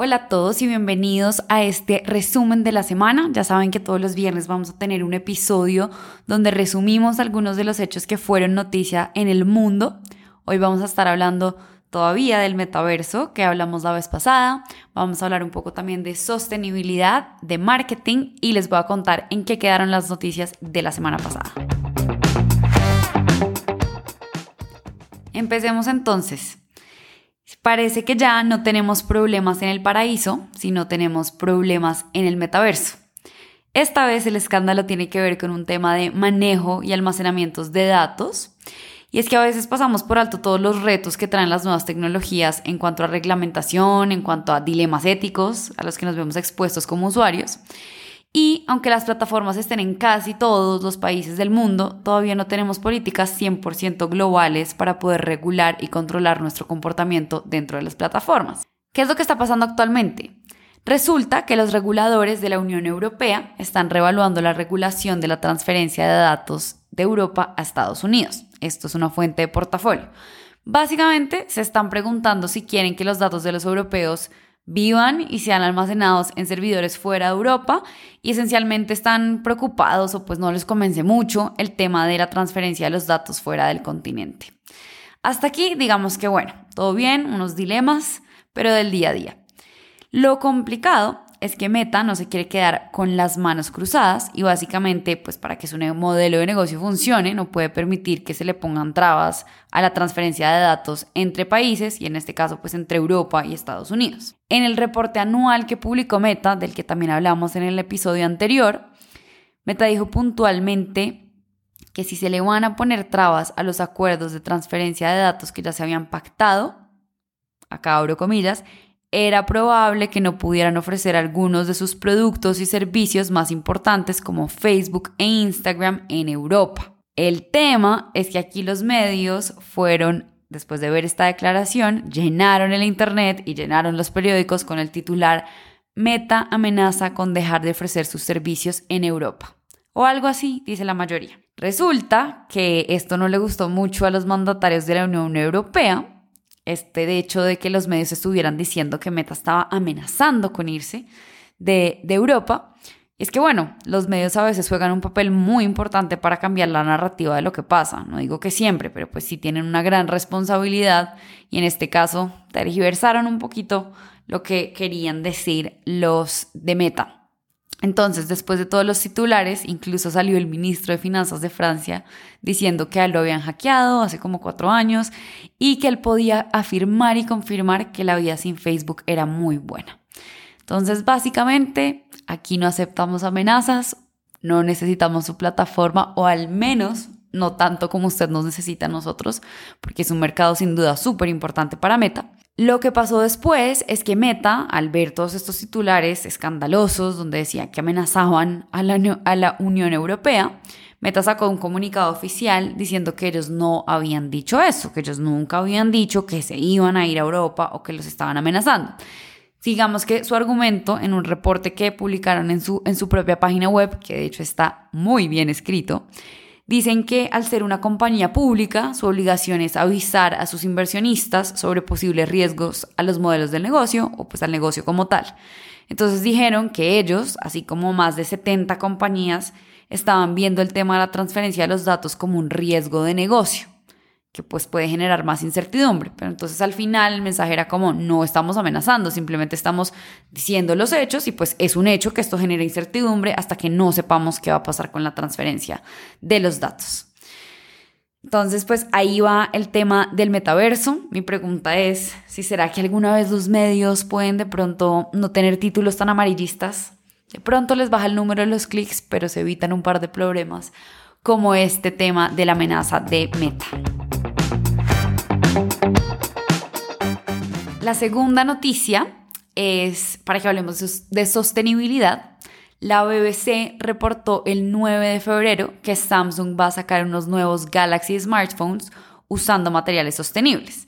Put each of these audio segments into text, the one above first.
Hola a todos y bienvenidos a este resumen de la semana. Ya saben que todos los viernes vamos a tener un episodio donde resumimos algunos de los hechos que fueron noticia en el mundo. Hoy vamos a estar hablando todavía del metaverso que hablamos la vez pasada. Vamos a hablar un poco también de sostenibilidad, de marketing y les voy a contar en qué quedaron las noticias de la semana pasada. Empecemos entonces. Parece que ya no tenemos problemas en el paraíso, sino tenemos problemas en el metaverso. Esta vez el escándalo tiene que ver con un tema de manejo y almacenamiento de datos. Y es que a veces pasamos por alto todos los retos que traen las nuevas tecnologías en cuanto a reglamentación, en cuanto a dilemas éticos a los que nos vemos expuestos como usuarios. Y aunque las plataformas estén en casi todos los países del mundo, todavía no tenemos políticas 100% globales para poder regular y controlar nuestro comportamiento dentro de las plataformas. ¿Qué es lo que está pasando actualmente? Resulta que los reguladores de la Unión Europea están revaluando la regulación de la transferencia de datos de Europa a Estados Unidos. Esto es una fuente de portafolio. Básicamente se están preguntando si quieren que los datos de los europeos vivan y sean almacenados en servidores fuera de Europa y esencialmente están preocupados o pues no les convence mucho el tema de la transferencia de los datos fuera del continente. Hasta aquí digamos que bueno, todo bien, unos dilemas, pero del día a día. Lo complicado es que Meta no se quiere quedar con las manos cruzadas y básicamente, pues para que su modelo de negocio funcione, no puede permitir que se le pongan trabas a la transferencia de datos entre países y en este caso, pues entre Europa y Estados Unidos. En el reporte anual que publicó Meta, del que también hablamos en el episodio anterior, Meta dijo puntualmente que si se le van a poner trabas a los acuerdos de transferencia de datos que ya se habían pactado, acá abro comillas, era probable que no pudieran ofrecer algunos de sus productos y servicios más importantes como Facebook e Instagram en Europa. El tema es que aquí los medios fueron, después de ver esta declaración, llenaron el Internet y llenaron los periódicos con el titular Meta amenaza con dejar de ofrecer sus servicios en Europa. O algo así, dice la mayoría. Resulta que esto no le gustó mucho a los mandatarios de la Unión Europea este de hecho de que los medios estuvieran diciendo que Meta estaba amenazando con irse de, de Europa. es que bueno, los medios a veces juegan un papel muy importante para cambiar la narrativa de lo que pasa. No digo que siempre, pero pues sí tienen una gran responsabilidad y en este caso tergiversaron un poquito lo que querían decir los de Meta. Entonces, después de todos los titulares, incluso salió el ministro de Finanzas de Francia diciendo que a él lo habían hackeado hace como cuatro años y que él podía afirmar y confirmar que la vida sin Facebook era muy buena. Entonces, básicamente, aquí no aceptamos amenazas, no necesitamos su plataforma o al menos no tanto como usted nos necesita a nosotros, porque es un mercado sin duda súper importante para Meta. Lo que pasó después es que Meta, al ver todos estos titulares escandalosos donde decía que amenazaban a la, Unión Europea, Meta sacó un comunicado oficial diciendo que ellos no habían dicho eso, que ellos nunca habían dicho que se iban a ir a Europa o que los estaban amenazando. Digamos que su argumento en un reporte que publicaron en su, en su propia página web, que de hecho está muy bien escrito, Dicen que al ser una compañía pública, su obligación es avisar a sus inversionistas sobre posibles riesgos a los modelos del negocio o pues al negocio como tal. Entonces dijeron que ellos, así como más de 70 compañías, estaban viendo el tema de la transferencia de los datos como un riesgo de negocio que pues puede generar más incertidumbre. Pero entonces al final el mensaje era como no estamos amenazando, simplemente estamos diciendo los hechos y pues es un hecho que esto genera incertidumbre hasta que no sepamos qué va a pasar con la transferencia de los datos. Entonces, pues ahí va el tema del metaverso. Mi pregunta es si será que alguna vez los medios pueden de pronto no tener títulos tan amarillistas. De pronto les baja el número de los clics, pero se evitan un par de problemas como este tema de la amenaza de Meta. La segunda noticia es, para que hablemos de sostenibilidad, la BBC reportó el 9 de febrero que Samsung va a sacar unos nuevos Galaxy smartphones usando materiales sostenibles.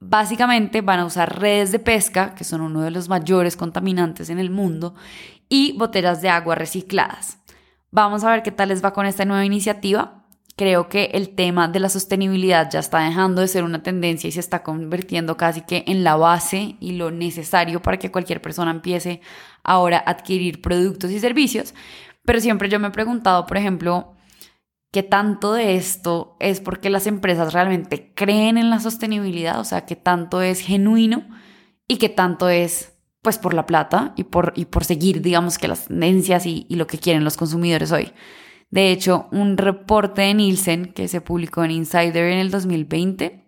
Básicamente van a usar redes de pesca, que son uno de los mayores contaminantes en el mundo, y botellas de agua recicladas. Vamos a ver qué tal les va con esta nueva iniciativa Creo que el tema de la sostenibilidad ya está dejando de ser una tendencia y se está convirtiendo casi que en la base y lo necesario para que cualquier persona empiece ahora a adquirir productos y servicios. Pero siempre yo me he preguntado, por ejemplo, ¿qué tanto de esto es porque las empresas realmente creen en la sostenibilidad? O sea, ¿qué tanto es genuino y qué tanto es pues por la plata y por, y por seguir, digamos que las tendencias y, y lo que quieren los consumidores hoy? De hecho, un reporte de Nielsen que se publicó en Insider en el 2020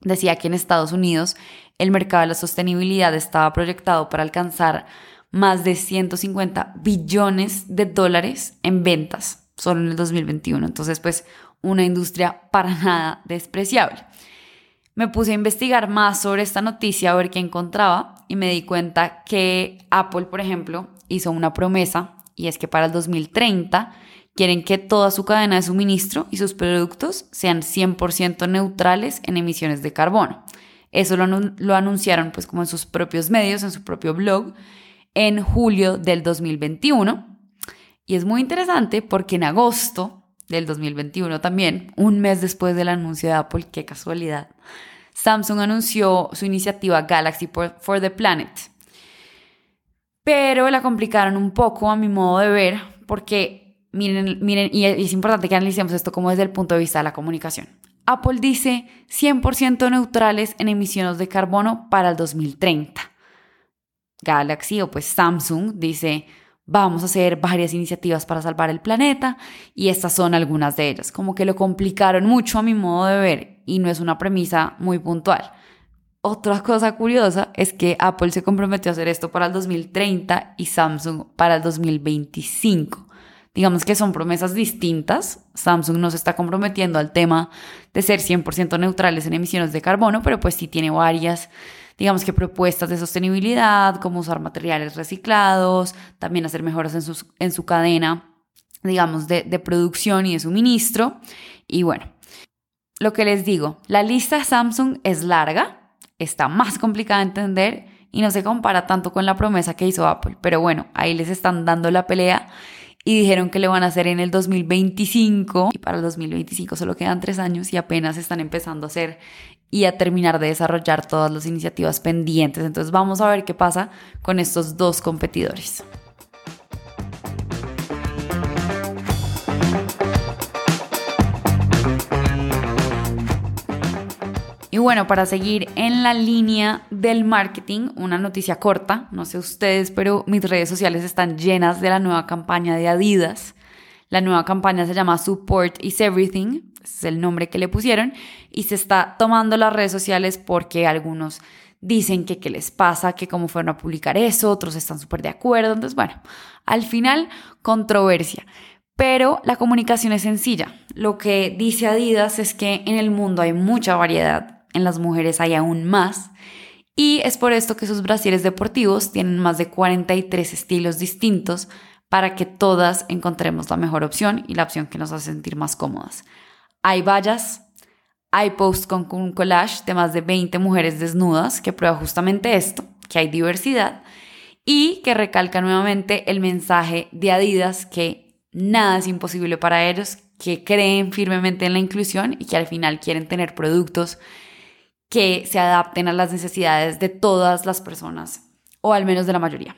decía que en Estados Unidos el mercado de la sostenibilidad estaba proyectado para alcanzar más de 150 billones de dólares en ventas solo en el 2021. Entonces, pues una industria para nada despreciable. Me puse a investigar más sobre esta noticia, a ver qué encontraba y me di cuenta que Apple, por ejemplo, hizo una promesa y es que para el 2030 Quieren que toda su cadena de suministro y sus productos sean 100% neutrales en emisiones de carbono. Eso lo, anunciaron pues como en sus propios medios, en su propio blog, en julio del 2021. Y es muy interesante porque en agosto del 2021 también, un mes después del anuncio de Apple, qué casualidad, Samsung anunció su iniciativa Galaxy for the Planet. Pero la complicaron un poco a mi modo de ver porque miren, miren, y es importante que analicemos esto como desde el punto de vista de la comunicación. Apple dice 100% neutrales en emisiones de carbono para el 2030. Galaxy o pues Samsung dice vamos a hacer varias iniciativas para salvar el planeta y estas son algunas de ellas. Como que lo complicaron mucho a mi modo de ver y no es una premisa muy puntual. Otra cosa curiosa es que Apple se comprometió a hacer esto para el 2030 y Samsung para el 2025 digamos que son promesas distintas. Samsung no se está comprometiendo al tema de ser 100% neutrales en emisiones de carbono, pero pues sí tiene varias, digamos que propuestas de sostenibilidad, como usar materiales reciclados, también hacer mejoras en, en su cadena, digamos, de, de producción y de suministro. Y bueno, lo que les digo, la lista de Samsung es larga, está más complicada de entender y no se compara tanto con la promesa que hizo Apple, pero bueno, ahí les están dando la pelea y dijeron que lo van a hacer en el 2025 y para el 2025 solo quedan tres años y apenas están empezando a hacer y a terminar de desarrollar todas las iniciativas pendientes. Entonces vamos a ver qué pasa con estos dos competidores. Bueno, para seguir en la línea del marketing, una noticia corta, no sé ustedes, pero mis redes sociales están llenas de la nueva campaña de Adidas. La nueva campaña se llama Support is Everything, es el nombre que le pusieron, y se está tomando las redes sociales porque algunos dicen que qué les pasa, que cómo fueron a publicar eso, otros están súper de acuerdo. Entonces, bueno, al final, controversia. Pero la comunicación es sencilla. Lo que dice Adidas es que en el mundo hay mucha variedad en las mujeres hay aún más. Y es por esto que sus brasieres deportivos tienen más de 43 estilos distintos para que todas encontremos la mejor opción y la opción que nos hace sentir más cómodas. Hay vallas, hay posts con un collage de más de 20 mujeres desnudas que prueba justamente esto, que hay diversidad y que recalca nuevamente el mensaje de Adidas que nada es imposible para ellos, que creen firmemente en la inclusión y que al final quieren tener productos que se adapten a las necesidades de todas las personas, o al menos de la mayoría.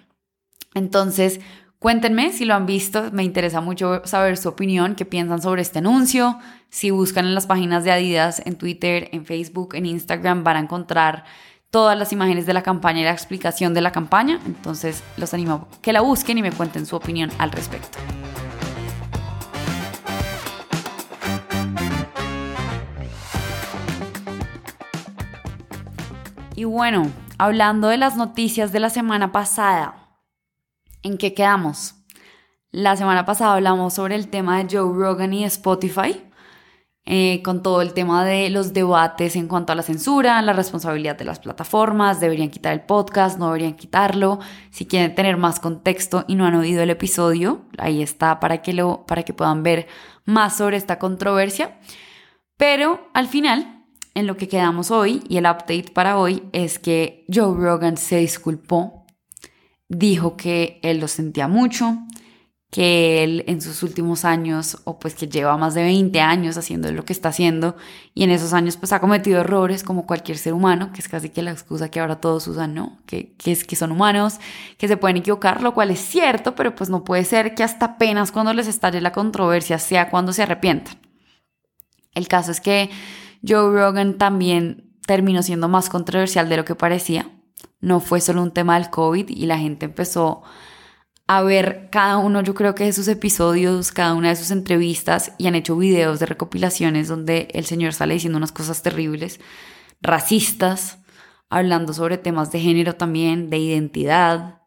Entonces, cuéntenme si lo han visto, me interesa mucho saber su opinión, qué piensan sobre este anuncio. Si buscan en las páginas de Adidas, en Twitter, en Facebook, en Instagram, van a encontrar todas las imágenes de la campaña y la explicación de la campaña. Entonces, los animo a que la busquen y me cuenten su opinión al respecto. Y bueno, hablando de las noticias de la semana pasada, ¿en qué quedamos? La semana pasada hablamos sobre el tema de Joe Rogan y Spotify, eh, con todo el tema de los debates en cuanto a la censura, la responsabilidad de las plataformas, deberían quitar el podcast, no deberían quitarlo. Si quieren tener más contexto y no han oído el episodio, ahí está para que, lo, para que puedan ver más sobre esta controversia. Pero al final en lo que quedamos hoy y el update para hoy es que Joe Rogan se disculpó, dijo que él lo sentía mucho, que él en sus últimos años, o pues que lleva más de 20 años haciendo lo que está haciendo, y en esos años pues ha cometido errores como cualquier ser humano, que es casi que la excusa que ahora todos usan, ¿no? Que, que es que son humanos, que se pueden equivocar, lo cual es cierto, pero pues no puede ser que hasta apenas cuando les estalle la controversia sea cuando se arrepientan. El caso es que Joe Rogan también terminó siendo más controversial de lo que parecía. No fue solo un tema del COVID y la gente empezó a ver cada uno, yo creo que de sus episodios, cada una de sus entrevistas y han hecho videos de recopilaciones donde el señor sale diciendo unas cosas terribles, racistas, hablando sobre temas de género también, de identidad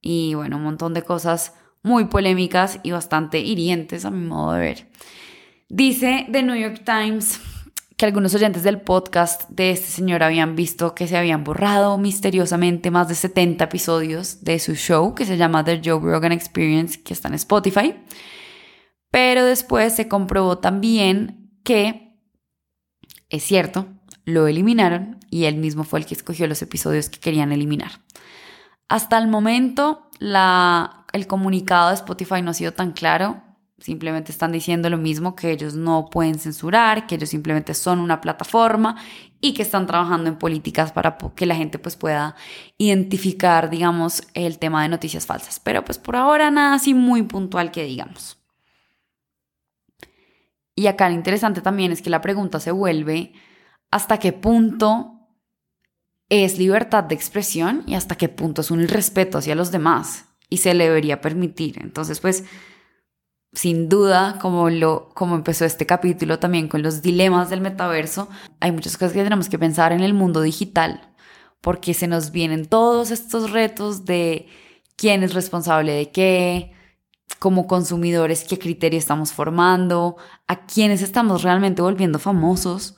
y bueno, un montón de cosas muy polémicas y bastante hirientes a mi modo de ver. Dice The New York Times que algunos oyentes del podcast de este señor habían visto que se habían borrado misteriosamente más de 70 episodios de su show que se llama The Joe Rogan Experience, que está en Spotify. Pero después se comprobó también que, es cierto, lo eliminaron y él mismo fue el que escogió los episodios que querían eliminar. Hasta el momento, el comunicado de Spotify no ha sido tan claro Simplemente están diciendo lo mismo, que ellos no pueden censurar, que ellos simplemente son una plataforma y que están trabajando en políticas para que la gente pues pueda identificar, digamos, el tema de noticias falsas. Pero pues por ahora nada así muy puntual que digamos. Y acá lo interesante también es que la pregunta se vuelve hasta qué punto es libertad de expresión y hasta qué punto es un irrespeto hacia los demás y se le debería permitir. Entonces pues sin duda, como, lo, como empezó este capítulo también con los dilemas del metaverso, hay muchas cosas que tenemos que pensar en el mundo digital, porque se nos vienen todos estos retos de quién es responsable de qué, como consumidores, qué criterio estamos formando, a quiénes estamos realmente volviendo famosos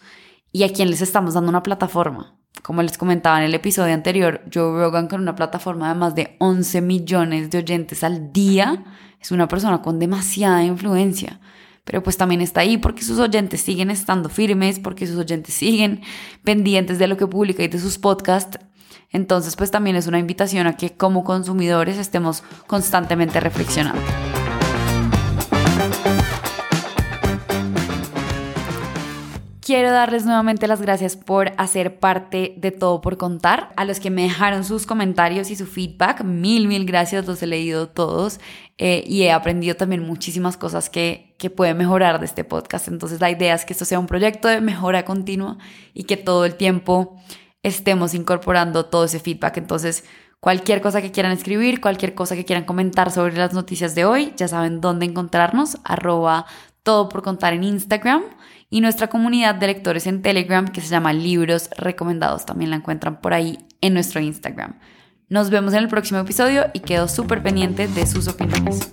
y a quién les estamos dando una plataforma. Como les comentaba en el episodio anterior, Joe Rogan con una plataforma de más de 11 millones de oyentes al día es una persona con demasiada influencia, pero pues también está ahí porque sus oyentes siguen estando firmes, porque sus oyentes siguen pendientes de lo que publica y de sus podcasts. Entonces pues también es una invitación a que como consumidores estemos constantemente reflexionando. Quiero darles nuevamente las gracias por hacer parte de todo por contar. A los que me dejaron sus comentarios y su feedback, mil, mil gracias, los he leído todos eh, y he aprendido también muchísimas cosas que, que pueden mejorar de este podcast. Entonces la idea es que esto sea un proyecto de mejora continua y que todo el tiempo estemos incorporando todo ese feedback. Entonces, cualquier cosa que quieran escribir, cualquier cosa que quieran comentar sobre las noticias de hoy, ya saben dónde encontrarnos, todo por contar en Instagram y nuestra comunidad de lectores en Telegram que se llama Libros Recomendados. También la encuentran por ahí en nuestro Instagram. Nos vemos en el próximo episodio y quedo súper pendiente de sus opiniones.